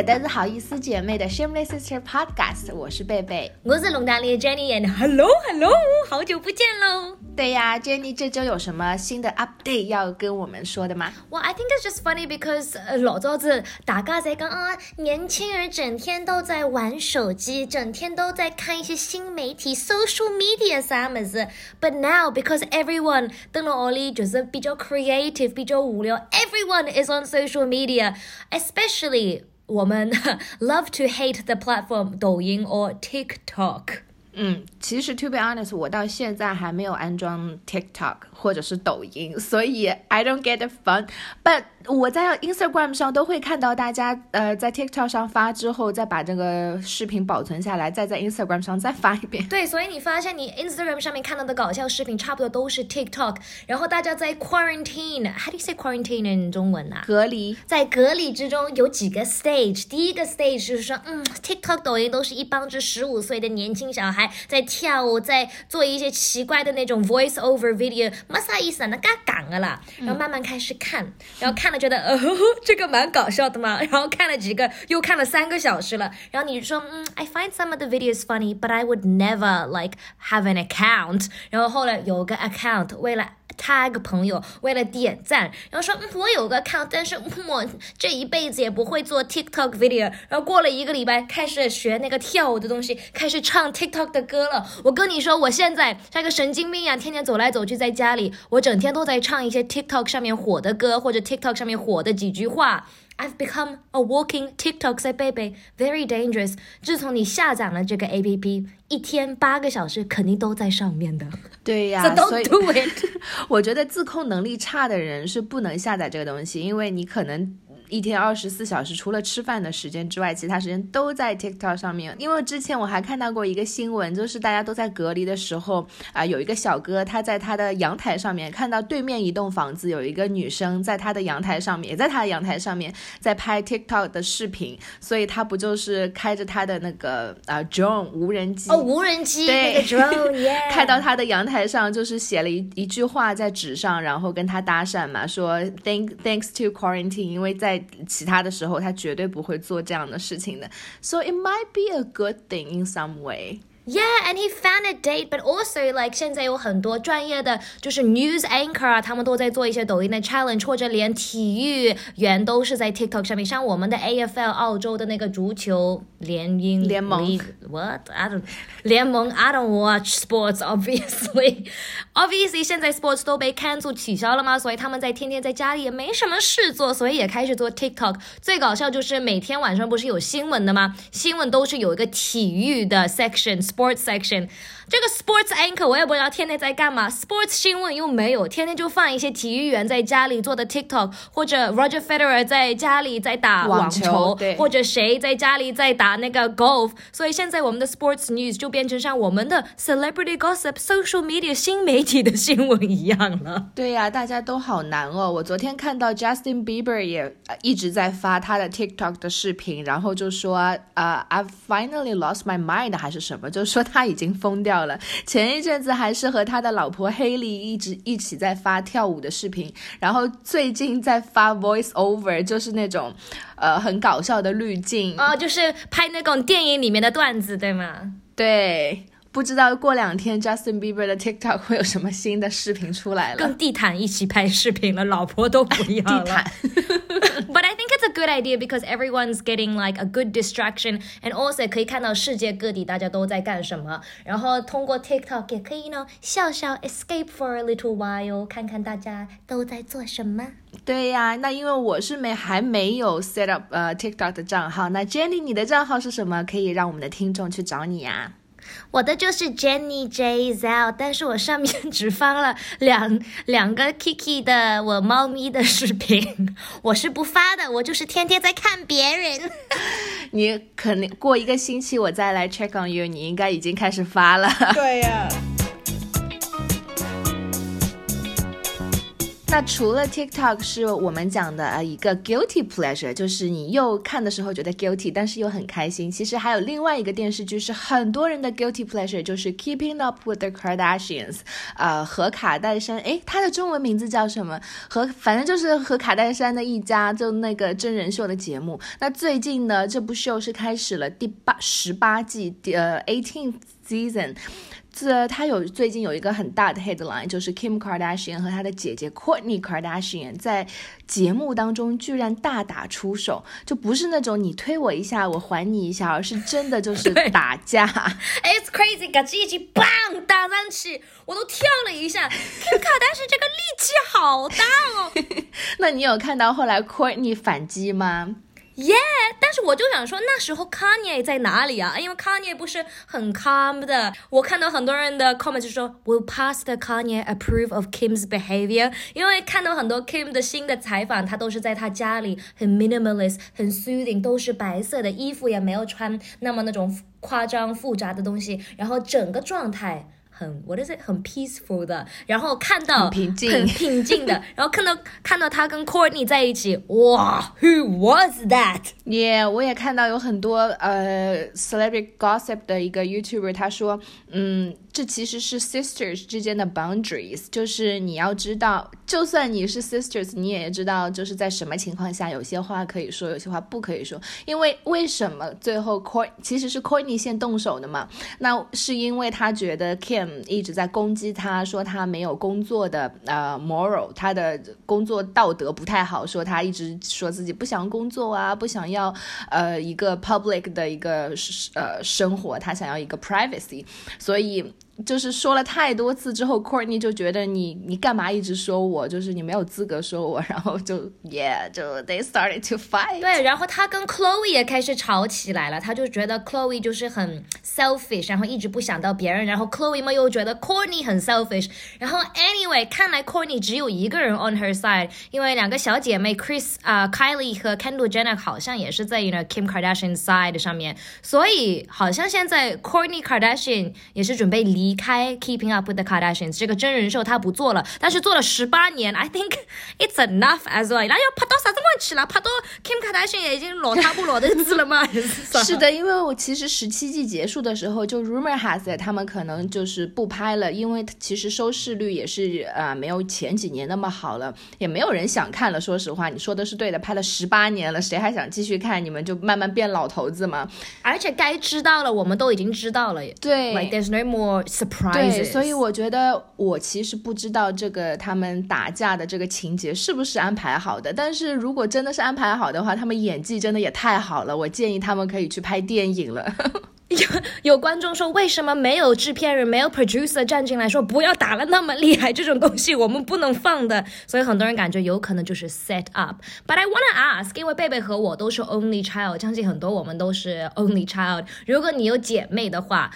搿搭是好意思姐妹的 Shameless Sister Podcast，我是贝贝，我是龙大丽 Jenny，and Hello Hello，好久不见喽。对呀，Jenny 这周有什么新的 update 要跟我们说的吗？Well, I think it's just funny because 老早子大家在讲啊，年轻人整天都在玩手机，整天都在看一些新媒体 social media 啥么子。But now because everyone 登了屋里就是比较 creative，比较无聊，everyone is on social media, especially 我们 love to hate the platform 抖音 or TikTok。嗯，其实 to be honest，我到现在还没有安装 TikTok 或者是抖音，所以 I don't get the fun。 我在 Instagram 上都会看到大家呃在 TikTok 上发之后，再把这个视频保存下来，再在 Instagram 上再发一遍。对，所以你发现你 Instagram 上面看到的搞笑视频，差不多都是 TikTok。然后大家在 quarantine，how do you say quarantine in 中文啊？隔离。在隔离之中有几个 stage。第一个 stage 就是说，嗯，TikTok、抖音都是一帮只十五岁的年轻小孩在跳舞，在做一些奇怪的那种 voice over video，没啥意思啊，那嘎讲的啦。然后慢慢开始看，然后看了。觉得呃这个蛮搞笑的嘛，然后看了几个，又看了三个小时了，然后你说嗯，I find some of the videos funny, but I would never like have an account。然后后来有个 account，为了 他个朋友，为了点赞，然后说嗯我有个 account，但是我这一辈子也不会做 TikTok video。然后过了一个礼拜，开始学那个跳舞的东西，开始唱 TikTok 的歌了。我跟你说，我现在像个神经病一样，天天走来走去在家里，我整天都在唱一些 TikTok 上面火的歌，或者 TikTok 上面火的几句话。I've become a walking TikTok 在贝贝，very dangerous。自从你下载了这个 APP，一天八个小时肯定都在上面的。对呀，So don't do it。我觉得自控能力差的人是不能下载这个东西，因为你可能。一天二十四小时，除了吃饭的时间之外，其他时间都在 TikTok 上面。因为之前我还看到过一个新闻，就是大家都在隔离的时候，啊，有一个小哥他在他的阳台上面看到对面一栋房子有一个女生在他的阳台上面，也在他的阳台上面在拍 TikTok 的视频，所以他不就是开着他的那个啊 drone 无人机哦，无人机那个 drone，开到他的阳台上，就是写了一一句话在纸上，然后跟他搭讪嘛，说 thank thanks to quarantine，因为在其他的时候，他绝对不会做这样的事情的。So it might be a good thing in some way. Yeah, and he found a date, but also like 现在有很多专业的就是 news anchor 啊，他们都在做一些抖音的 challenge，或者连体育员都是在 TikTok 上面。像我们的 AFL 澳洲的那个足球联英联盟，What I don't 联盟 I don't watch sports obviously obviously 现在 sports 都被 cancel 取消了嘛，所以他们在天天在家里也没什么事做，所以也开始做 TikTok。最搞笑就是每天晚上不是有新闻的吗？新闻都是有一个体育的 section。 Sports section 这个 sports anchor 我也不知道天天在干嘛，sports 新闻又没有，天天就放一些体育员在家里做的 TikTok，或者 Roger Federer 在家里在打网球，或者谁在家里在打那个 golf。所以现在我们的 sports news 就变成像我们的 celebrity gossip、social media 新媒体的新闻一样了。对呀，大家都好难哦。我昨天看到 Justin Bieber 也一直在发他的 TikTok 的视频，然后就说啊，I've finally lost my mind 还是什么，就说他已经疯掉。了，前一阵子还是和他的老婆黑莉一直一起在发跳舞的视频，然后最近在发 voice over，就是那种，呃，很搞笑的滤镜哦，就是拍那种电影里面的段子，对吗？对。不知道过两天 Justin Bieber 的 TikTok 会有什么新的视频出来了？跟地毯一起拍视频了，老婆都不要了。地毯。But I think it's a good idea because everyone's getting like a good distraction and also 可以看到世界各地大家都在干什么，然后通过 TikTok 也可以呢笑笑 escape for a little while，看看大家都在做什么。对呀，那因为我是没还没有 set up 呃 TikTok 的账号，那 Jenny 你的账号是什么？可以让我们的听众去找你呀。我的就是 Jenny J Zell，但是我上面只发了两 两个 Kiki 的我猫咪的视频，我是不发的，我就是天天在看别人。你可能过一个星期我再来 check on you，你应该已经开始发了。对呀。那除了 TikTok 是我们讲的呃一个 guilty pleasure，就是你又看的时候觉得 guilty，但是又很开心。其实还有另外一个电视剧是很多人的 guilty pleasure，就是 Keeping Up with the Kardashians，呃和卡戴珊，诶，它的中文名字叫什么？和反正就是和卡戴珊的一家，就那个真人秀的节目。那最近呢，这部秀是开始了第八十八季，呃 eighteenth season。这他有最近有一个很大的 headline，就是 Kim Kardashian 和他的姐姐 Kourtney Kardashian 在节目当中居然大打出手，就不是那种你推我一下我还你一下，而是真的就 是打架。It's crazy，嘎叽一击，bang 打上去，我都跳了一下。Kim Kardashian 这个力气好大哦。那你有看到后来 Kourtney 反击吗？耶！但是我就想说，那时候 Kanye 在哪里啊？因为 Kanye 不是很 calm 的。我看到很多人的 comment 就说，Will past Kanye approve of Kim's behavior？因为看到很多 Kim 的新的采访，他都是在他家里很 minimalist，很 soothing，都是白色的衣服，也没有穿那么那种夸张复杂的东西，然后整个状态。很，what is it？很 peaceful 的，然后看到很平静，很平静的，然后看到看到他跟 Courtney 在一起，哇，Who was that？Yeah，我也看到有很多呃 celebrity gossip 的一个 YouTuber，他说，嗯。这其实是 sisters 之间的 boundaries，就是你要知道，就算你是 sisters，你也知道，就是在什么情况下，有些话可以说，有些话不可以说。因为为什么最后 Coy 其实是 Courtney 先动手的嘛？那是因为他觉得 Kim 一直在攻击他，说他没有工作的呃 moral，他的工作道德不太好，说他一直说自己不想工作啊，不想要呃一个 public 的一个呃生活，他想要一个 privacy，所以。就是说了太多次之后，Courtney 就觉得你你干嘛一直说我，就是你没有资格说我，然后就 Yeah，就 They started to fight。对，然后他跟 Chloe 也开始吵起来了，他就觉得 Chloe 就是很 selfish，然后一直不想到别人，然后 Chloe 嘛又觉得 Courtney 很 selfish，然后 Anyway，看来 Courtney 只有一个人 on her side，因为两个小姐妹 Chris 啊 Kylie 和 Kendall Jenner 好像也是在 you know Kim Kardashian side 上面，所以好像现在 Courtney Kardashian 也是准备离。离开 Keeping Up with the Kardashians 这个真人秀，他不做了，但是做了十八年，I think it's enough as well。那要拍到啥子问题了？拍到 Kim Kardashian 也已经老他不老的子了吗？是的，因为我其实十七季结束的时候，就 Rumor has it 他们可能就是不拍了，因为其实收视率也是呃没有前几年那么好了，也没有人想看了。说实话，你说的是对的，拍了十八年了，谁还想继续看？你们就慢慢变老头子嘛。而且该知道了，我们都已经知道了。对，Like there's no more。对，所以我觉得我其实不知道这个他们打架的这个情节是不是安排好的。但是如果真的是安排好的话，他们演技真的也太好了。我建议他们可以去拍电影了。有有观众说，为什么没有制片人、没有 producer 站进来说不要打了那么厉害？这种东西我们不能放的。所以很多人感觉有可能就是 set up。But I wanna ask，因为贝贝和我都是 only child，相信很多我们都是 only child。如果你有姐妹的话，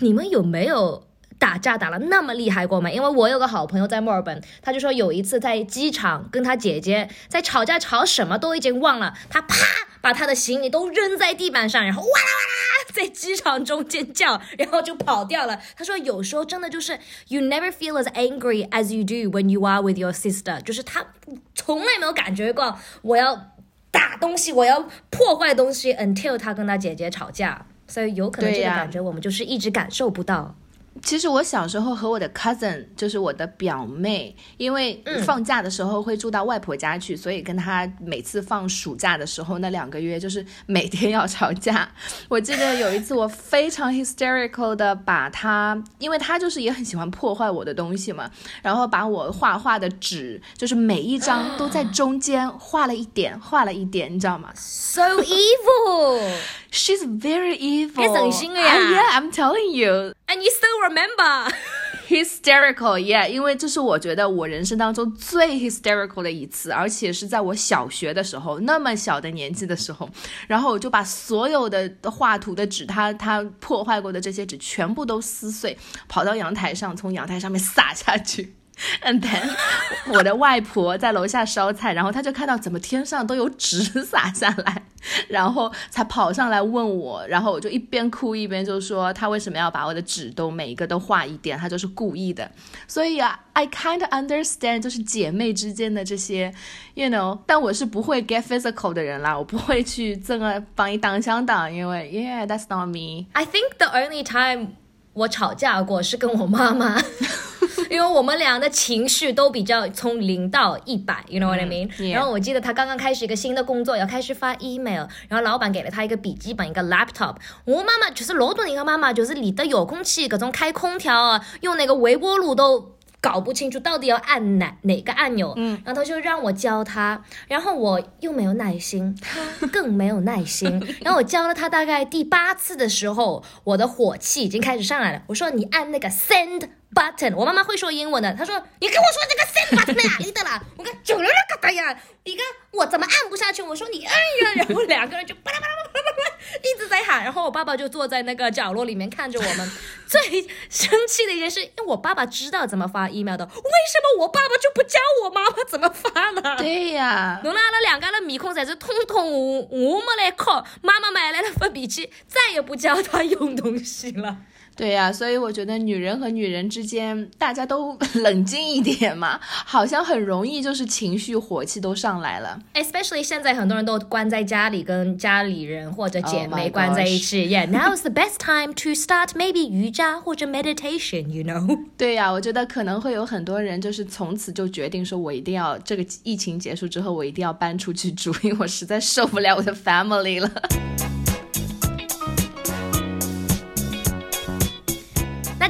你们有没有？打架打了那么厉害过吗？因为我有个好朋友在墨尔本，他就说有一次在机场跟他姐姐在吵架，吵什么都已经忘了，他啪把他的行李都扔在地板上，然后哇啦哇啦在机场中尖叫，然后就跑掉了。他说有时候真的就是 you never feel as angry as you do when you are with your sister，就是他从来没有感觉过我要打东西，我要破坏东西，until 他跟他姐姐吵架，所以有可能这个感觉我们就是一直感受不到。其实我小时候和我的 cousin，就是我的表妹，因为放假的时候会住到外婆家去，所以跟她每次放暑假的时候那两个月，就是每天要吵架。我记得有一次我非常 hysterical 的把她，因为她就是也很喜欢破坏我的东西嘛，然后把我画画的纸，就是每一张都在 中间画了一点，画了一点，你知道吗？So evil. She's very evil. 该省心了呀！Yeah, I'm telling you. And you still remember? Hysterical, yeah. 因为这是我觉得我人生当中最 hysterical 的一次，而且是在我小学的时候，那么小的年纪的时候，然后我就把所有的画图的纸，它它破坏过的这些纸全部都撕碎，跑到阳台上，从阳台上面撒下去。And then 我的外婆在楼下烧菜，然后她就看到怎么天上都有纸洒下来，然后才跑上来问我，然后我就一边哭一边就说她为什么要把我的纸都每一个都画一点，她就是故意的。所以啊，I kind understand 就是姐妹之间的这些，you know，但我是不会 get physical 的人啦，我不会去这么帮你挡枪挡，因为 yeah that's not me。I think the only time 我吵架过是跟我妈妈，因为我们俩的情绪都比较从零到一百，you know what I mean？、然后我记得他刚刚开始一个新的工作，要开始发 email，然后老板给了他一个笔记本，一个 laptop。我妈妈就是老多人的妈妈，就是里的遥控器，各种开空调啊，用那个微波炉都。搞不清楚到底要按哪哪个按钮，嗯，然后他就让我教他，然后我又没有耐心，他更没有耐心，然后我教了他大概第八次的时候，我的火气已经开始上来了。我说你按那个 send button，我妈妈会说英文的，她说你跟我说这个 send button 在哪里的啦？我看九六六个的呀，你看我怎么按不下去？我说你按呀，然后两个人就巴拉巴拉巴拉巴拉一直在喊，然后我爸爸就坐在那个角落里面看着我们。最生气的一件事，因为我爸爸知道怎么发 email 的，为什么我爸爸就不教我妈妈怎么发呢？对呀，侬拉阿拉两家的面孔侪是通通我，我没来靠，妈妈买来了发脾气，再也不教他用东西了。对呀，所以我觉得女人和女人之间，大家都 冷静一点嘛，好像很容易就是情绪火气都上来了。Especially 现在很多人都关在家里，跟家里人或者姐 Oh 妹关在一起。Yeah, now is the best time to start maybe 瑜伽或者 meditation. You know. 对呀，我觉得可能会有很多人就是从此就决定说，我一定要这个疫情结束之后，我一定要搬出去住，因为我实在受不了我的 family 了。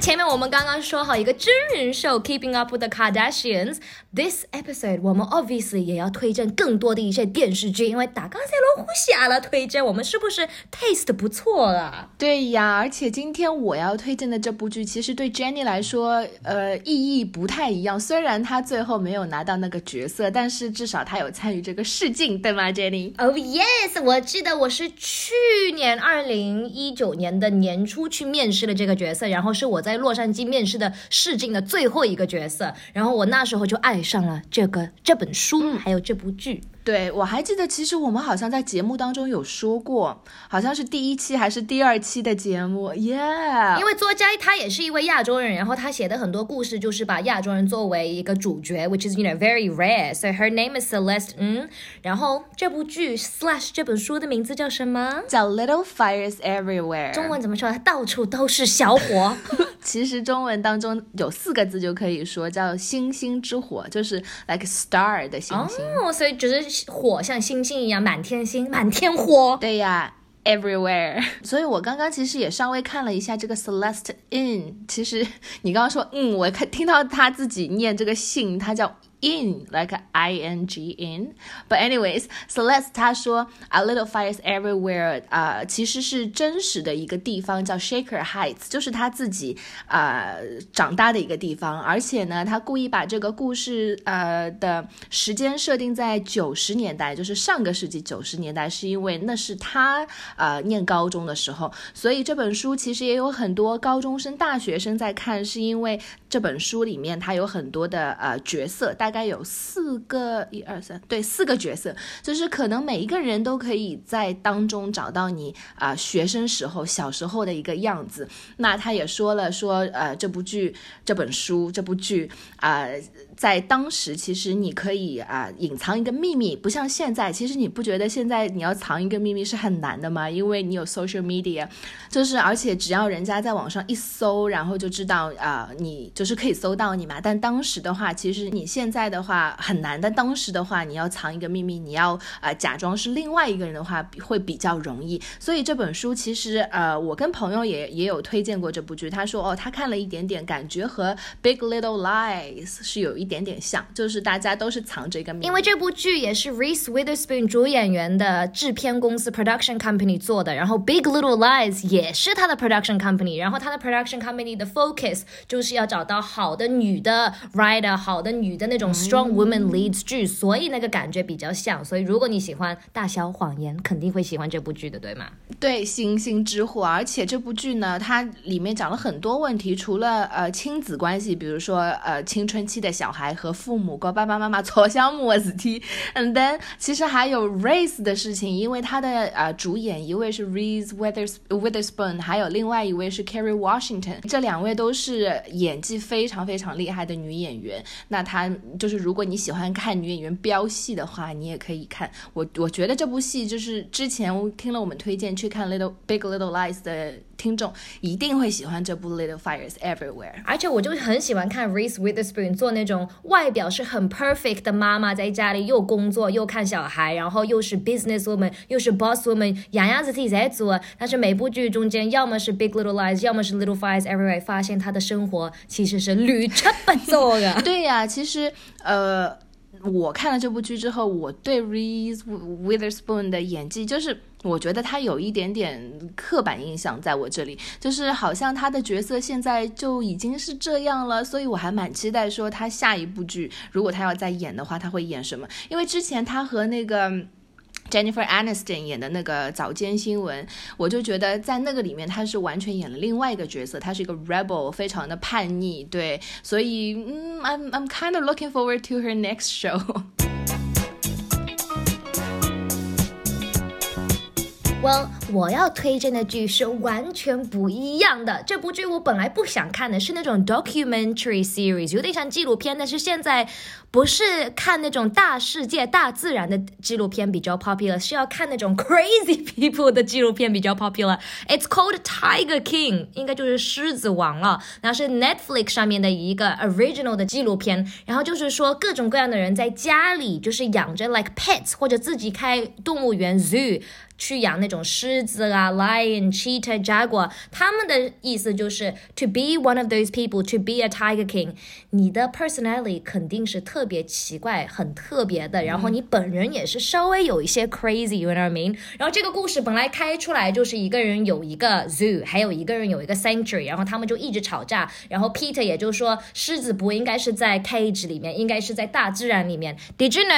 前面我们刚刚说好一个真人秀 Keeping Up with the Kardashians。This episode 我们 obviously 也要推荐更多的一些电视剧，因为打刚才罗湖下了推荐，我们是不是 taste 不错啊？对呀，而且今天我要推荐的这部剧，其实对 Jenny 来说，呃，意义不太一样。虽然她最后没有拿到那个角色，但是至少她有参与这个试镜，对吗，Jenny？Oh yes，我记得我是去年二零一九年的年初去面试了这个角色，然后是我在洛杉矶面试的试镜的最后一个角色，然后我那时候就爱上了这个这本书，还有这部剧。对，我还记得，其实我们好像在节目当中有说过，好像是第一期还是第二期的节目，Yeah，因为作家他也是一位亚洲人，然后他写的很多故事就是把亚洲人作为一个主角，which is you know very rare. So her name is Celeste. 嗯，然后这部剧 slash 这本书的名字叫什么？叫 Little Fires Everywhere。中文怎么说？到处都是小火。其实中文当中有四个字就可以说叫星星之火，就是 like star 的星星。哦，所以就是火像星星一样，满天星，满天火。对呀。Everywhere，所以我刚刚其实也稍微看了一下这个 Celeste In。其实你刚刚说，嗯，我看听到他自己念这个姓，他叫 In like I N G in。But anyways, Celeste 他说 A little fires everywhere，啊、其实是真实的一个地方叫 Shaker Heights，就是他自己啊、长大的一个地方。而且呢，他故意把这个故事呃的时间设定在九十年代，就是上个世纪九十年代，是因为那是他呃念高中的时候，所以这本书其实也有很多高中生、大学生在看，是因为这本书里面它有很多的呃角色，大大概有四个，一二三，对，四个角色，就是可能每一个人都可以在当中找到你啊、学生时候、小时候的一个样子。那他也说了说，呃，这部剧、这本书、这部剧啊、在当时其实你可以啊、隐藏一个秘密，不像现在，其实你不觉得现在你要藏一个秘密是很难的吗？因为你有 social media，就是而且只要人家在网上一搜，然后就知道啊、你就是可以搜到你嘛。但当时的话，其实你现在的话很难，但当时的话，你要藏一个秘密，你要呃假装是另外一个人的话，会比较容易。所以这本书其实呃，我跟朋友也也有推荐过这部剧，他说哦，他看了一点点，感觉和 Big Little Lies 是有一点点像，就是大家都是藏着一个秘密。因为这部剧也是 Reese Witherspoon 主演员的制片公司 production company 做的，然后 Big Little Lies 也是他的 production company，然后他的 production company 的 focus 就是要找到好的女的 writer，好的女的那种种 strong woman leads 剧，所以那个感觉比较像。所以如果你喜欢《大小谎言》，肯定会喜欢这部剧的，对吗？对，星星之火，而且这部剧呢，它里面讲了很多问题，除了呃亲子关系，比如说呃青春期的小孩还和父母跟爸爸妈妈 吵相母子题，and then 其实还有 race 的事情，因为它的呃主演一位是 Reese Withers Witherspoon，还有另外一位是 Kerry Washington，这两位都是演技非常非常厉害的女演员。那她就是如果你喜欢看女演员飙戏的话，你也可以看。我我觉得这部戏就是之前听了我们推荐去看 Little Big Little Lies 的听众一定会喜欢这部 Little Fires Everywhere。而且我就很喜欢看 Reese Witherspoon 做那种外表是很 perfect 的妈妈，在家里又工作又看小孩，然后又是 business woman 又是 boss woman，样样子体在做。但是每部剧中间要么是 Big Little Lies，要么是 Little Fires Everywhere，发现她的生活其实是驴车不走的。对呀，其实呃，我看了这部剧之后，我对 Reese Witherspoon 的演技就是。我觉得他有一点点刻板印象在我这里，就是好像他的角色现在就已经是这样了，所以我还蛮期待说他下一部剧如果他要再演的话，他会演什么？因为之前他和那个 Jennifer Aniston 演的那个早间新闻，我就觉得在那个里面她是完全演了另外一个角色，她是一个 rebel，非常的叛逆，对，所以嗯，I'm I'm kind of looking forward to her next show。Well，我要推荐的剧是完全不一样的。这部剧我本来不想看的，是那种 documentary series，有点像纪录片。但是现在不是看那种大世界、大自然的纪录片比较 popular，是要看那种 crazy people 的纪录片比较 popular。It's called Tiger King，应该就是狮子王了。然后是 Netflix 上面的一个 original 的纪录片。然后就是说各种各样的人在家里就是养着 like pets，或者自己开动物园 zoo。去养那种狮子啊，lion、cheetah、jaguar，他们的意思就是 to be one of those people, to be a tiger king。你的 personality 肯定是特别奇怪、很特别的，然后你本人也是稍微有一些 crazy，you know what I mean？然后这个故事本来开出来就是一个人有一个 zoo，还有一个人有一个 sanctuary，然后他们就一直吵架，然后 Peter 也就说狮子不应该是在 cage 里面，应该是在大自然里面。Did you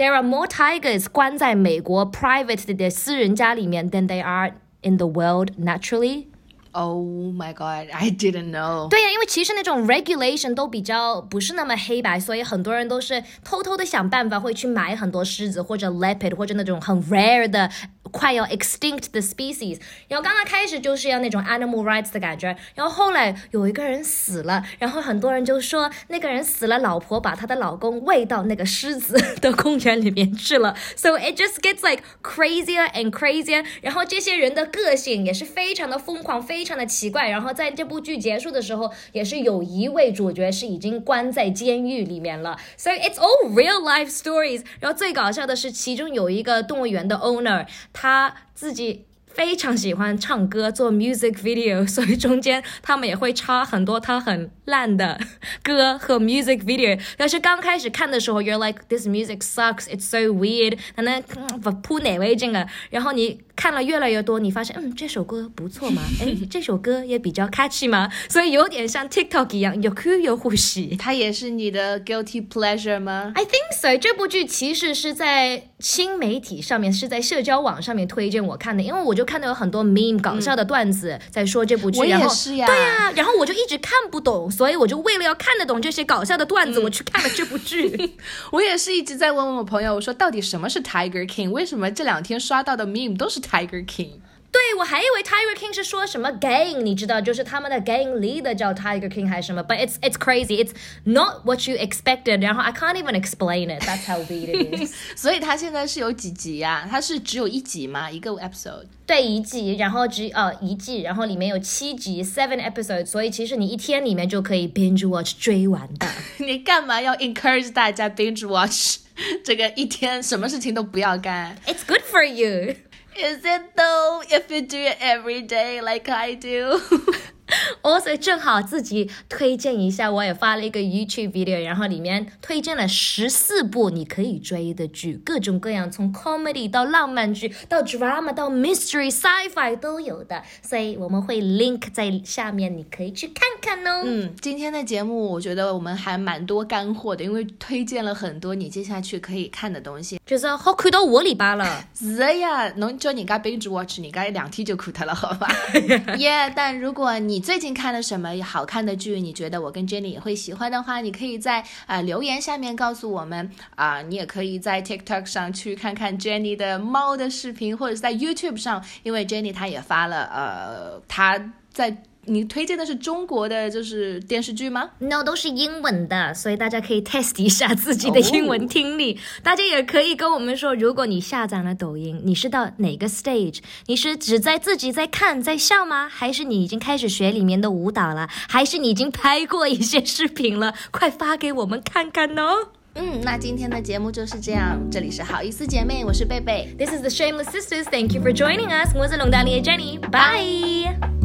know？There are more tigers 关在美国 private 的私人家里面 than they are in the world naturally. Oh my god, I didn't know. 对呀，因为其实那种 regulation 都比较不是那么黑白，所以很多人都是偷偷的想办法会去买很多狮子或者 leopard 或者那种很 rare 的 快要 extinct 的 species。然后刚刚开始就是要那种 animal rights 的感觉，然后后来有一个人死了，然后很多人就说那个人死了，老婆把她的老公喂到那个狮子的公园里面去了。So it just gets like crazier and crazier。然后这些人的个性也是非常的疯狂，非常的奇怪。然后在这部剧结束的时候，也是有一位主角是已经关在监狱里面了。So it's all real life stories。然后最搞笑的是，其中有一个动物园的 owner。他自己非常喜欢唱歌，做 music video，所以中间他们也会插很多他很烂的歌和 music video。但是刚开始看的时候，you're like this music sucks，it's so weird，可能不扑哪位这个，然后你。看了越来越多，你发现，嗯，这首歌不错嘛，哎，这首歌也比较 catchy 嘛，所以有点像 TikTok 一样，有哭有呼吸。它也是你的 guilty pleasure 吗？I think so。这部剧其实是在新媒体上面，是在社交网上面推荐我看的，因为我就看到有很多 meme 搞笑的段子在说这部剧，然后是呀，对呀，然后我就一直看不懂，所以我就为了要看得懂这些搞笑的段子，我去看了这部剧。我也是一直在问问我朋友，我说到底什么是 Tiger King？为什么这两天刷到的 meme 都是？Tiger King，对我还以为 Tiger King 是说什么 gang，你知道，就是他们的 gang leader 叫 Tiger King 还是什么？But it's it's crazy, it's not what you expected。然后 I can't even explain it. That's how weird it is。所以它现在是有几集呀？它是只有一集吗？一个 episode？对，一季，然后只呃一季，然后里面有七集，seven episodes。所以其实你一天里面就可以 binge watch 追完的。你干嘛要 encourage 大家 binge watch？这个一天什么事情都不要干。It's good for you. Is it though if you do it every day like I do? 我所以正好自己推荐一下，我也发了一个 YouTube video，然后里面推荐了十四部你可以追的剧，各种各样，从 comedy 到浪漫剧，到 drama 到 mystery sci-fi 都有的，所以我们会 link 在下面，你可以去看看哦。嗯，今天的节目我觉得我们还蛮多干货的，因为推荐了很多你接下去可以看的东西。就是好看到我里巴了。是呀，侬叫人家 binge watch，人家两天就看掉了，好吧？耶！但如果你最近看了什么好看的剧，你觉得我跟 Jenny 也会喜欢的话，你可以在啊、留言下面告诉我们啊、你也可以在 TikTok 上去看看 Jenny 的猫的视频，或者是在 YouTube 上，因为 Jenny 她也发了呃，她在你推荐的是中国的就是电视剧吗？No，都是英文的，所以大家可以 test 一下自己的英文听力。大家也可以跟我们说，如果你下载了抖音，你是到哪个 stage？你是只在自己在看在笑吗？还是你已经开始学里面的舞蹈了？还是你已经拍过一些视频了？快发给我们看看哦嗯，那今天的节目就是这样。这里是好意思姐妹，我是贝贝。！This is the Shameless Sisters. Thank you for joining us. 我是龙大丽的 Jenny. Bye.